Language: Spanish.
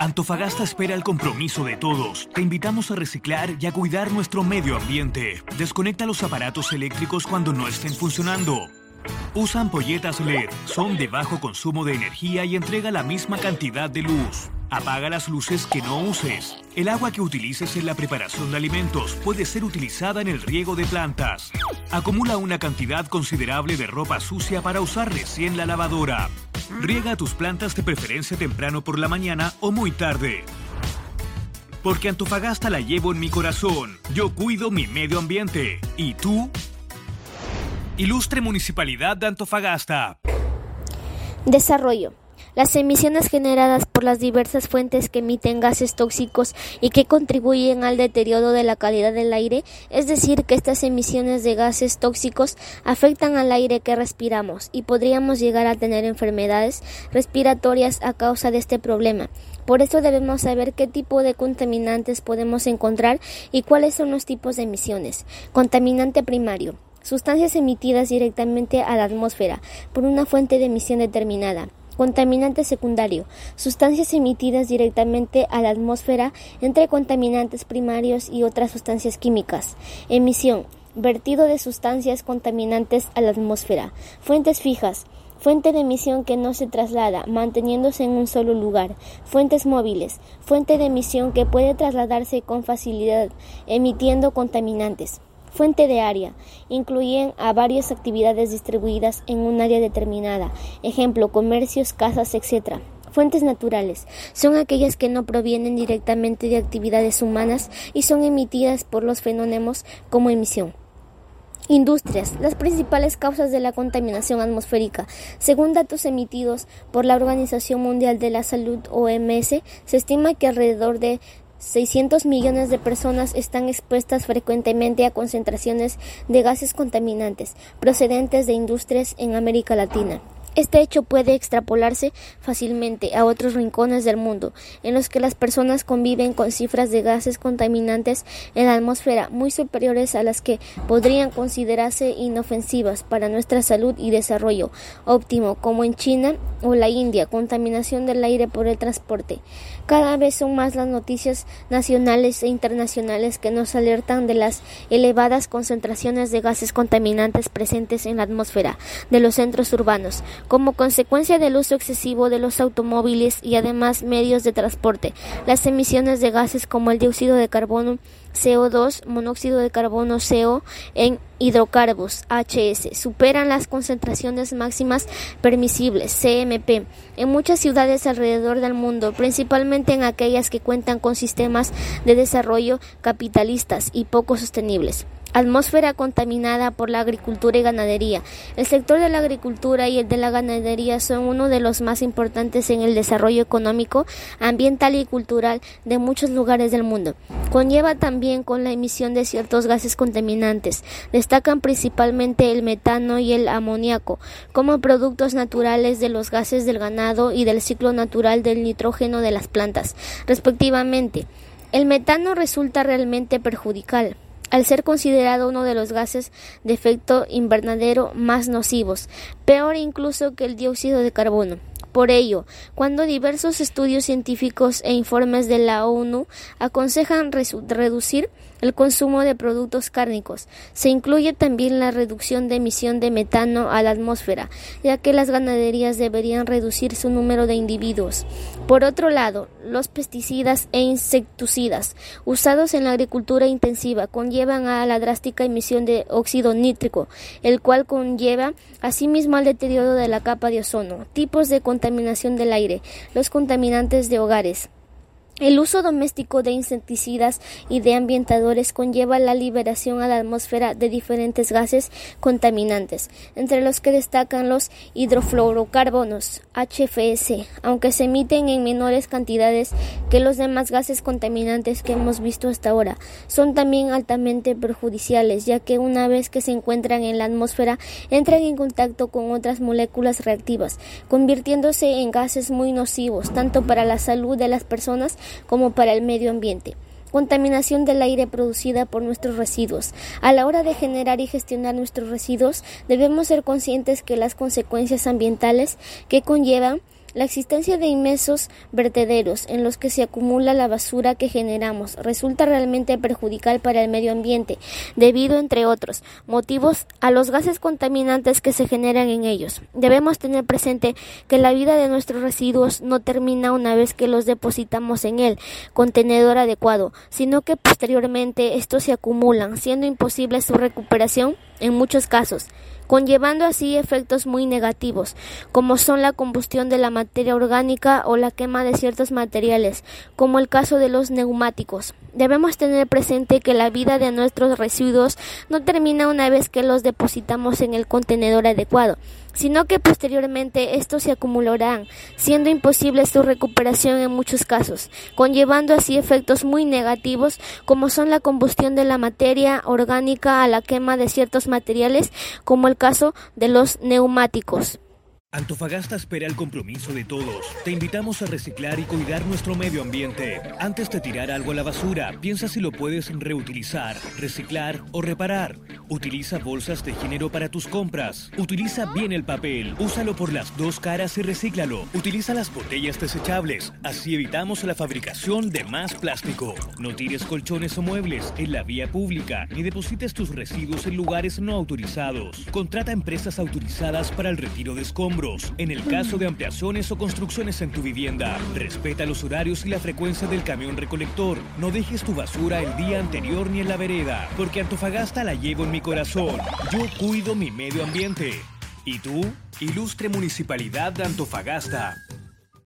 Antofagasta espera el compromiso de todos. Te invitamos a reciclar y a cuidar nuestro medio ambiente. Desconecta los aparatos eléctricos cuando no estén funcionando. Usa ampolletas LED, son de bajo consumo de energía y entrega la misma cantidad de luz. Apaga las luces que no uses. El agua que utilices en la preparación de alimentos puede ser utilizada en el riego de plantas. Acumula una cantidad considerable de ropa sucia para usar recién la lavadora. Riega tus plantas de preferencia temprano por la mañana o muy tarde. Porque Antofagasta la llevo en mi corazón. Yo cuido mi medio ambiente. ¿Y tú? Ilustre Municipalidad de Antofagasta. Desarrollo. Las emisiones generadas por las diversas fuentes que emiten gases tóxicos y que contribuyen al deterioro de la calidad del aire, es decir, que estas emisiones de gases tóxicos afectan al aire que respiramos y podríamos llegar a tener enfermedades respiratorias a causa de este problema. Por eso debemos saber qué tipo de contaminantes podemos encontrar y cuáles son los tipos de emisiones. Contaminante primario sustancias emitidas directamente a la atmósfera por una fuente de emisión determinada. Contaminante secundario. Sustancias emitidas directamente a la atmósfera entre contaminantes primarios y otras sustancias químicas. Emisión. Vertido de sustancias contaminantes a la atmósfera. Fuentes fijas. Fuente de emisión que no se traslada, manteniéndose en un solo lugar. Fuentes móviles. Fuente de emisión que puede trasladarse con facilidad, emitiendo contaminantes. Fuente de área. Incluyen a varias actividades distribuidas en un área determinada, ejemplo, comercios, casas, etc. Fuentes naturales son aquellas que no provienen directamente de actividades humanas y son emitidas por los fenómenos como emisión. Industrias. Las principales causas de la contaminación atmosférica. Según datos emitidos por la Organización Mundial de la Salud OMS, se estima que alrededor de 600 millones de personas están expuestas frecuentemente a concentraciones de gases contaminantes procedentes de industrias en América Latina. Este hecho puede extrapolarse fácilmente a otros rincones del mundo, en los que las personas conviven con cifras de gases contaminantes en la atmósfera muy superiores a las que podrían considerarse inofensivas para nuestra salud y desarrollo óptimo, como en China o la India, contaminación del aire por el transporte. Cada vez son más las noticias nacionales e internacionales que nos alertan de las elevadas concentraciones de gases contaminantes presentes en la atmósfera de los centros urbanos, como consecuencia del uso excesivo de los automóviles y además medios de transporte. Las emisiones de gases como el dióxido de carbono CO2, monóxido de carbono CO en hidrocarburos HS superan las concentraciones máximas permisibles CMP en muchas ciudades alrededor del mundo, principalmente en aquellas que cuentan con sistemas de desarrollo capitalistas y poco sostenibles. Atmósfera contaminada por la agricultura y ganadería. El sector de la agricultura y el de la ganadería son uno de los más importantes en el desarrollo económico, ambiental y cultural de muchos lugares del mundo. Conlleva también con la emisión de ciertos gases contaminantes. Destacan principalmente el metano y el amoníaco como productos naturales de los gases del ganado y del ciclo natural del nitrógeno de las plantas, respectivamente. El metano resulta realmente perjudicial al ser considerado uno de los gases de efecto invernadero más nocivos, peor incluso que el dióxido de carbono. Por ello, cuando diversos estudios científicos e informes de la ONU aconsejan reducir el consumo de productos cárnicos. Se incluye también la reducción de emisión de metano a la atmósfera, ya que las ganaderías deberían reducir su número de individuos. Por otro lado, los pesticidas e insecticidas usados en la agricultura intensiva conllevan a la drástica emisión de óxido nítrico, el cual conlleva asimismo al deterioro de la capa de ozono, tipos de contaminación del aire, los contaminantes de hogares, el uso doméstico de insecticidas y de ambientadores conlleva la liberación a la atmósfera de diferentes gases contaminantes, entre los que destacan los hidrofluorocarbonos, HFS, aunque se emiten en menores cantidades que los demás gases contaminantes que hemos visto hasta ahora. Son también altamente perjudiciales, ya que una vez que se encuentran en la atmósfera entran en contacto con otras moléculas reactivas, convirtiéndose en gases muy nocivos tanto para la salud de las personas como para el medio ambiente contaminación del aire producida por nuestros residuos. A la hora de generar y gestionar nuestros residuos, debemos ser conscientes que las consecuencias ambientales que conllevan La existencia de inmensos vertederos en los que se acumula la basura que generamos resulta realmente perjudicial para el medio ambiente, debido, entre otros motivos, a los gases contaminantes que se generan en ellos. Debemos tener presente que la vida de nuestros residuos no termina una vez que los depositamos en el contenedor adecuado, sino que posteriormente estos se acumulan, siendo imposible su recuperación en muchos casos conllevando así efectos muy negativos, como son la combustión de la materia orgánica o la quema de ciertos materiales, como el caso de los neumáticos. Debemos tener presente que la vida de nuestros residuos no termina una vez que los depositamos en el contenedor adecuado, sino que posteriormente estos se acumularán, siendo imposible su recuperación en muchos casos, conllevando así efectos muy negativos como son la combustión de la materia orgánica a la quema de ciertos materiales, como el caso de los neumáticos. Antofagasta espera el compromiso de todos. Te invitamos a reciclar y cuidar nuestro medio ambiente. Antes de tirar algo a la basura, piensa si lo puedes reutilizar, reciclar o reparar. Utiliza bolsas de género para tus compras. Utiliza bien el papel. Úsalo por las dos caras y recíclalo. Utiliza las botellas desechables. Así evitamos la fabricación de más plástico. No tires colchones o muebles en la vía pública ni deposites tus residuos en lugares no autorizados. Contrata empresas autorizadas para el retiro de escombros en el caso de ampliaciones o construcciones en tu vivienda. Respeta los horarios y la frecuencia del camión recolector. No dejes tu basura el día anterior ni en la vereda, porque Antofagasta la llevo en mi corazón. Yo cuido mi medio ambiente. ¿Y tú? Ilustre Municipalidad de Antofagasta.